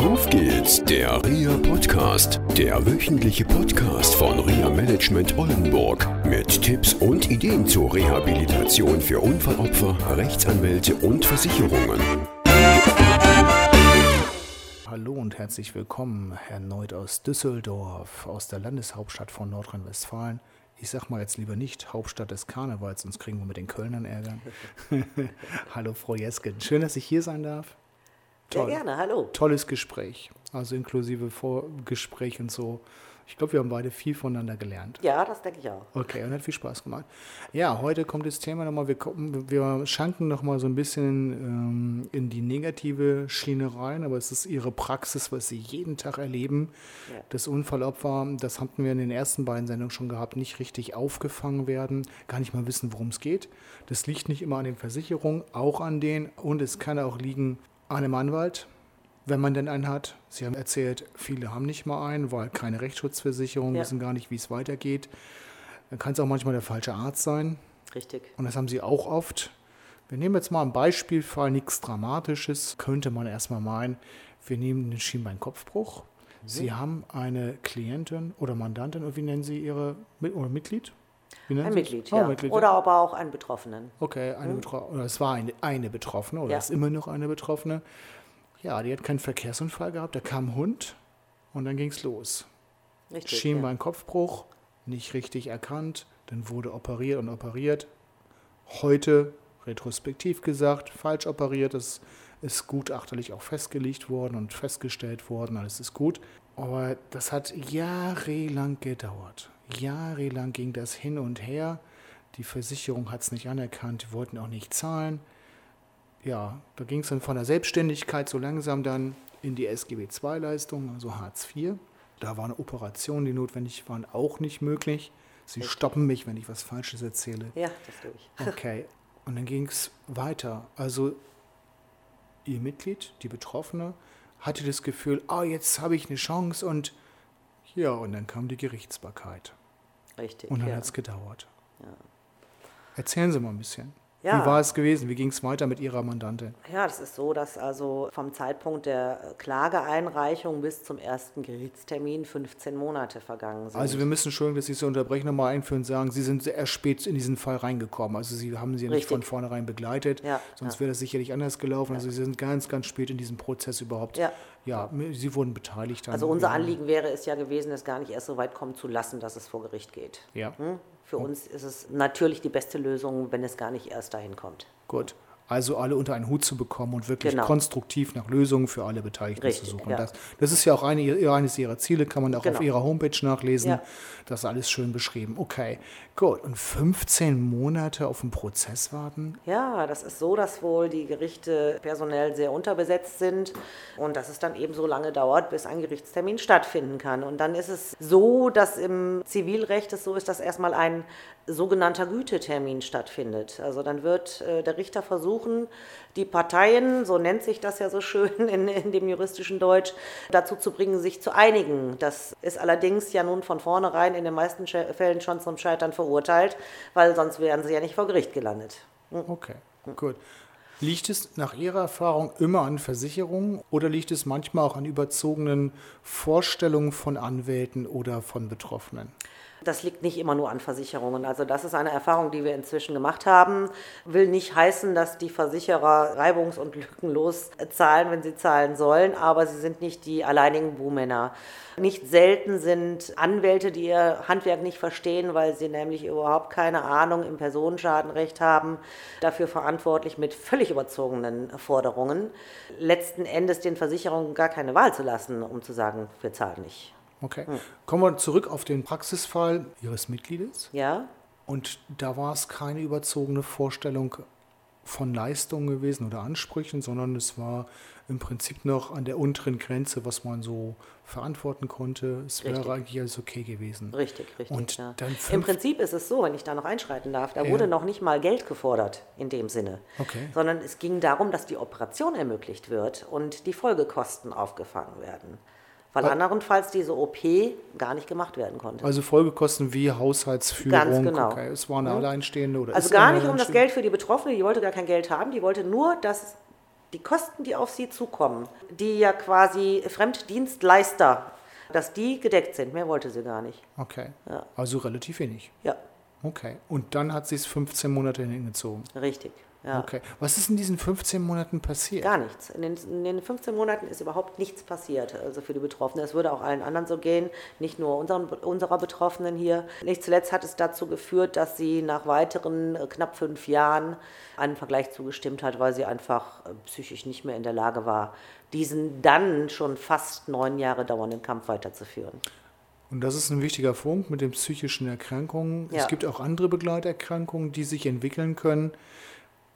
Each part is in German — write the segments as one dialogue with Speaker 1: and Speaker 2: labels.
Speaker 1: Auf geht's, der RIA Podcast, der wöchentliche Podcast von RIA Management Oldenburg mit Tipps und Ideen zur Rehabilitation für Unfallopfer, Rechtsanwälte und Versicherungen.
Speaker 2: Hallo und herzlich willkommen, Herr Neut aus Düsseldorf, aus der Landeshauptstadt von Nordrhein-Westfalen. Ich sag mal jetzt lieber nicht Hauptstadt des Karnevals, sonst kriegen wir mit den Kölnern Ärger. Hallo Frau Jesken, schön, dass ich hier sein darf.
Speaker 3: Sehr gerne, hallo.
Speaker 2: Tolles Gespräch, also inklusive Vorgespräch und so. Ich glaube, wir haben beide viel voneinander gelernt.
Speaker 3: Ja, das denke ich auch.
Speaker 2: Okay, und hat viel Spaß gemacht. Ja, heute kommt das Thema nochmal, wir, kommen- wir schanken nochmal so ein bisschen ähm, in die negative Schiene rein, aber es ist Ihre Praxis, was Sie jeden Tag erleben.
Speaker 3: Ja.
Speaker 2: Das Unfallopfer, das hatten wir in den ersten beiden Sendungen schon gehabt, nicht richtig aufgefangen werden, gar nicht mal wissen, worum es geht. Das liegt nicht immer an den Versicherungen, auch an denen und es kann auch liegen einem Anwalt, wenn man denn einen hat. Sie haben erzählt, viele haben nicht mal einen, weil keine Rechtsschutzversicherung,
Speaker 3: Ja.
Speaker 2: wissen gar nicht, wie es weitergeht. Dann kann es auch manchmal der falsche Arzt sein.
Speaker 3: Richtig.
Speaker 2: Und das haben sie auch oft. Wir nehmen jetzt mal einen Beispielfall, nichts Dramatisches, könnte man erstmal meinen. Wir nehmen den Schienbeinkopfbruch. Sie haben eine Klientin oder Mandantin, oder wie nennen Sie Ihre oder Mitglied?
Speaker 3: Ein
Speaker 2: es?
Speaker 3: Mitglied,
Speaker 2: Oh,
Speaker 3: ja.
Speaker 2: Mitglied,
Speaker 3: Oder aber auch einen Betroffenen.
Speaker 2: Okay, eine Betro oder es war eine, eine Betroffene oder
Speaker 3: Ja.
Speaker 2: ist immer noch eine Betroffene. Ja, die hat keinen Verkehrsunfall gehabt, da kam ein Hund und dann ging es los.
Speaker 3: Richtig.
Speaker 2: Schienbeinkopfbruch, nicht richtig erkannt, dann wurde operiert und operiert. Heute, retrospektiv gesagt, falsch operiert, das ist gutachterlich auch festgelegt worden und festgestellt worden, alles ist gut. Aber das hat jahrelang gedauert. Jahrelang ging das hin und her. Die Versicherung hat es nicht anerkannt, die wollten auch nicht zahlen. Ja, da ging es dann von der Selbstständigkeit so langsam dann in die SGB II-Leistung, also Hartz IV. Da waren Operationen, die notwendig waren, auch nicht möglich. Sie stoppen mich, wenn ich was Falsches erzähle.
Speaker 3: Ja, das tue ich.
Speaker 2: Okay. Und dann ging es weiter. Also ihr Mitglied, die Betroffene, hatte das Gefühl, ah, jetzt habe ich eine Chance und ja, und dann kam die Gerichtsbarkeit.
Speaker 3: Richtig.
Speaker 2: Und dann
Speaker 3: ja.
Speaker 2: hat es gedauert. Erzählen Sie mal ein bisschen.
Speaker 3: Ja.
Speaker 2: Wie war es gewesen? Wie ging es weiter mit Ihrer Mandantin?
Speaker 3: ja, das ist so, dass also vom Zeitpunkt der Klageeinreichung bis zum ersten Gerichtstermin 15 Monate vergangen sind.
Speaker 2: Also wir müssen, Entschuldigung, dass ich so unterbreche, nochmal einführen und sagen, Sie sind sehr spät in diesen Fall reingekommen. Also Sie haben sie ja nicht
Speaker 3: Richtig.
Speaker 2: von vornherein begleitet,
Speaker 3: Ja,
Speaker 2: sonst
Speaker 3: ja.
Speaker 2: wäre das sicherlich anders gelaufen. Also Sie sind ganz, ganz spät in diesem Prozess überhaupt.
Speaker 3: Ja.
Speaker 2: ja Sie wurden beteiligt.
Speaker 3: Also unser. Anliegen wäre es ja gewesen, es gar nicht erst so weit kommen zu lassen, dass es vor Gericht geht.
Speaker 2: Ja,
Speaker 3: Hm? Für uns ist es natürlich die beste Lösung, wenn es gar nicht erst dahin kommt.
Speaker 2: gut. Also alle unter einen Hut zu bekommen und wirklich
Speaker 3: Genau.
Speaker 2: konstruktiv nach Lösungen für alle Beteiligten
Speaker 3: Richtig,
Speaker 2: zu suchen.
Speaker 3: ja.
Speaker 2: Das, das ist ja auch eine, eines Ihrer Ziele, kann man auch auf
Speaker 3: Genau.
Speaker 2: Ihrer Homepage nachlesen.
Speaker 3: Ja.
Speaker 2: Das ist alles schön beschrieben. Okay, gut. Und 15 Monate auf den Prozess warten?
Speaker 3: Ja, das ist so, dass wohl die Gerichte personell sehr unterbesetzt sind und dass es dann eben so lange dauert, bis ein Gerichtstermin stattfinden kann. Und dann ist es so, dass im Zivilrecht es so ist, dass erstmal ein sogenannter Gütetermin stattfindet. Also dann wird äh, der Richter versuchen, die Parteien, so nennt sich das ja so schön in, in dem juristischen Deutsch, dazu zu bringen, sich zu einigen. Das ist allerdings ja nun von vornherein in den meisten Fällen schon zum Scheitern verurteilt, weil sonst wären sie ja nicht vor Gericht gelandet.
Speaker 2: Okay, gut. Liegt es nach Ihrer Erfahrung immer an Versicherungen oder liegt es manchmal auch an überzogenen Vorstellungen von Anwälten oder von Betroffenen?
Speaker 3: Das liegt nicht immer nur an Versicherungen. Also das ist eine Erfahrung, die wir inzwischen gemacht haben. Will nicht heißen, dass die Versicherer reibungs- und lückenlos zahlen, wenn sie zahlen sollen, aber sie sind nicht die alleinigen Buhmänner. Nicht selten sind Anwälte, die ihr Handwerk nicht verstehen, weil sie nämlich überhaupt keine Ahnung im Personenschadenrecht haben, dafür verantwortlich mit völlig überzogenen Forderungen, letzten Endes den Versicherungen gar keine Wahl zu lassen, um zu sagen, wir zahlen nicht.
Speaker 2: Okay. Kommen wir zurück auf den Praxisfall Ihres Mitgliedes.
Speaker 3: Ja?
Speaker 2: Und da war es keine überzogene Vorstellung von Leistungen gewesen oder Ansprüchen, sondern es war im Prinzip noch an der unteren Grenze, was man so verantworten konnte. Es wäre
Speaker 3: Richtig.
Speaker 2: eigentlich alles okay gewesen.
Speaker 3: Richtig, richtig.
Speaker 2: Und
Speaker 3: ja.
Speaker 2: dann
Speaker 3: Im Prinzip ist es so, wenn ich da noch einschreiten darf, da
Speaker 2: Ja.
Speaker 3: wurde noch nicht mal Geld gefordert in dem Sinne,
Speaker 2: Okay.
Speaker 3: sondern es ging darum, dass die Operation ermöglicht wird und die Folgekosten aufgefangen werden. Weil
Speaker 2: Weil-
Speaker 3: anderenfalls diese OP gar nicht gemacht werden konnte.
Speaker 2: Also Folgekosten wie Haushaltsführung.
Speaker 3: Ganz genau.
Speaker 2: Okay, es war eine Alleinstehende oder
Speaker 3: Also gar nicht um das? Geld für die Betroffene, die wollte gar kein Geld haben, die wollte nur, dass die Kosten, die auf sie zukommen, die ja quasi Fremddienstleister, dass die gedeckt sind. Mehr wollte sie gar nicht.
Speaker 2: Okay.
Speaker 3: Ja.
Speaker 2: Also relativ wenig.
Speaker 3: Ja,
Speaker 2: Okay. Und dann hat sie es 15 Monate hingezogen.
Speaker 3: richtig. Ja.
Speaker 2: Okay. Was ist in diesen 15 Monaten passiert?
Speaker 3: Gar nichts. In den, in den 15 Monaten ist überhaupt nichts passiert, also für die Betroffenen. Es würde auch allen anderen so gehen, nicht nur unseren, unserer Betroffenen hier. Nicht zuletzt hat es dazu geführt, dass sie nach weiteren äh, knapp fünf Jahren einen Vergleich zugestimmt hat, weil sie einfach äh, psychisch nicht mehr in der Lage war, diesen dann schon fast neun Jahre dauernden Kampf weiterzuführen.
Speaker 2: Und das ist ein wichtiger Punkt mit den psychischen Erkrankungen.
Speaker 3: Ja.
Speaker 2: Es gibt auch andere Begleiterkrankungen, die sich entwickeln können.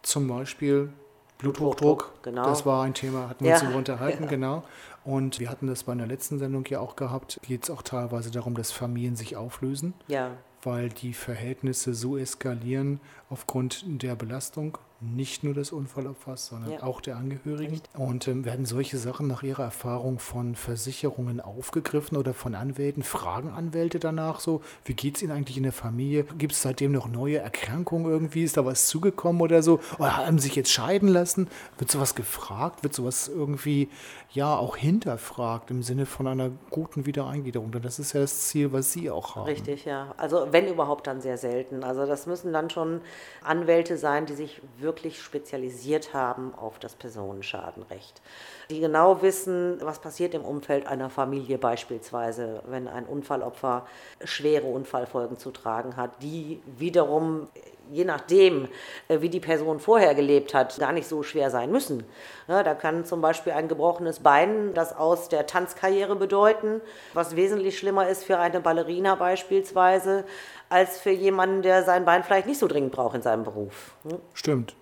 Speaker 2: Zum Beispiel Bluthochdruck.
Speaker 3: Bluthochdruck, genau.
Speaker 2: Das war ein Thema, hatten wir
Speaker 3: Ja.
Speaker 2: uns darüber unterhalten, genau. Und wir hatten das bei einer letzten Sendung ja auch gehabt. Geht es auch teilweise darum, dass Familien sich auflösen,
Speaker 3: Ja,
Speaker 2: weil die Verhältnisse so eskalieren aufgrund der Belastung. Nicht nur des Unfallopfers, sondern
Speaker 3: Ja.
Speaker 2: auch der Angehörigen. Und ähm, werden solche Sachen nach Ihrer Erfahrung von Versicherungen aufgegriffen oder von Anwälten? Fragen Anwälte danach so? Wie geht es Ihnen eigentlich in der Familie? Gibt es seitdem noch neue Erkrankungen irgendwie? Ist da was zugekommen oder so? Oder haben Sie sich jetzt scheiden lassen? Wird sowas gefragt? Wird sowas irgendwie ja auch hinterfragt im Sinne von einer guten Wiedereingliederung? Denn das ist ja das Ziel, was Sie auch haben.
Speaker 3: Richtig, ja. Also wenn überhaupt dann sehr selten. Also das müssen dann schon Anwälte sein, die sich wirklich spezialisiert haben auf das Personenschadenrecht. Die genau wissen, was passiert im Umfeld einer Familie beispielsweise, wenn ein Unfallopfer schwere Unfallfolgen zu tragen hat, die wiederum je nachdem, äh, wie die Person vorher gelebt hat, gar nicht so schwer sein müssen. Da kann zum Beispiel ein gebrochenes Bein das aus der Tanzkarriere bedeuten, was wesentlich schlimmer ist für eine Ballerina beispielsweise, als für jemanden, der sein Bein vielleicht nicht so dringend braucht in seinem Beruf. Hm?
Speaker 2: Stimmt.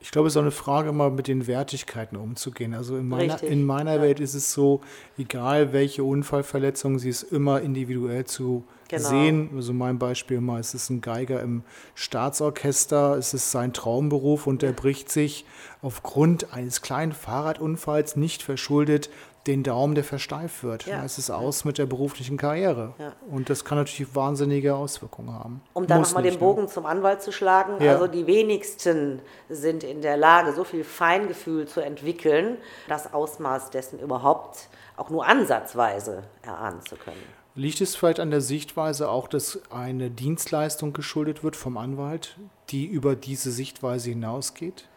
Speaker 2: Ich glaube, es ist auch eine Frage, mal mit den Wertigkeiten umzugehen. Also in meiner,
Speaker 3: Richtig,
Speaker 2: in meiner Welt ist es so, egal welche Unfallverletzung, sie ist immer individuell zu
Speaker 3: Genau.
Speaker 2: sehen. Also mein Beispiel mal, es ist ein Geiger im Staatsorchester, es ist sein Traumberuf und der bricht sich aufgrund eines kleinen Fahrradunfalls nicht verschuldet den Daumen, der versteift wird.
Speaker 3: Ja.
Speaker 2: Es ist aus mit der beruflichen Karriere.
Speaker 3: Ja.
Speaker 2: Und das kann natürlich wahnsinnige Auswirkungen haben.
Speaker 3: Um dann nochmal den
Speaker 2: ne?
Speaker 3: Bogen zum Anwalt zu schlagen.
Speaker 2: Ja.
Speaker 3: Also die wenigsten sind in der Lage, so viel Feingefühl zu entwickeln, das Ausmaß dessen überhaupt auch nur ansatzweise erahnen zu können.
Speaker 2: Liegt es vielleicht an der Sichtweise auch, dass eine Dienstleistung geschuldet wird vom Anwalt, die über diese Sichtweise hinausgeht?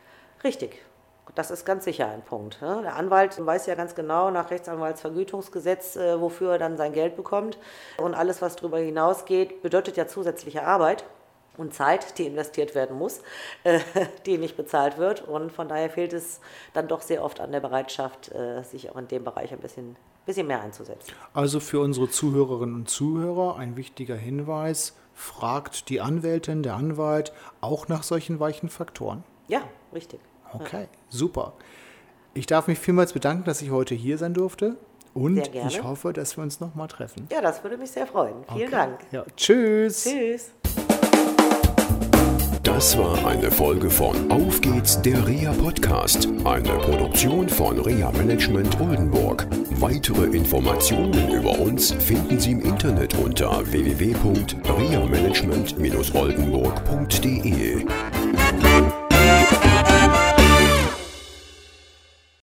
Speaker 3: Richtig. Das ist ganz sicher ein Punkt. ne? Der Anwalt weiß ja ganz genau nach Rechtsanwaltsvergütungsgesetz, äh, wofür er dann sein Geld bekommt. Und alles, was darüber hinausgeht, bedeutet ja zusätzliche Arbeit und Zeit, die investiert werden muss, äh, die nicht bezahlt wird. Und von daher fehlt es dann doch sehr oft an der Bereitschaft, äh, sich auch in dem Bereich ein bisschen, bisschen mehr einzusetzen.
Speaker 2: Also für unsere Zuhörerinnen und Zuhörer ein wichtiger Hinweis, fragt die Anwältin, der Anwalt auch nach solchen weichen Faktoren.
Speaker 3: Ja, richtig.
Speaker 2: Okay, super. Ich darf mich vielmals bedanken, dass ich heute hier sein durfte und
Speaker 3: Sehr gerne.
Speaker 2: ich hoffe, dass wir uns nochmal treffen.
Speaker 3: Ja, das würde mich sehr freuen. Vielen
Speaker 2: Okay.
Speaker 3: Dank.
Speaker 2: Ja, tschüss.
Speaker 3: Tschüss.
Speaker 1: Das war eine Folge von Auf geht's, der REA Podcast, eine Produktion von REA Management Oldenburg. Weitere Informationen über uns finden Sie im Internet unter www.reamanagement-oldenburg.de.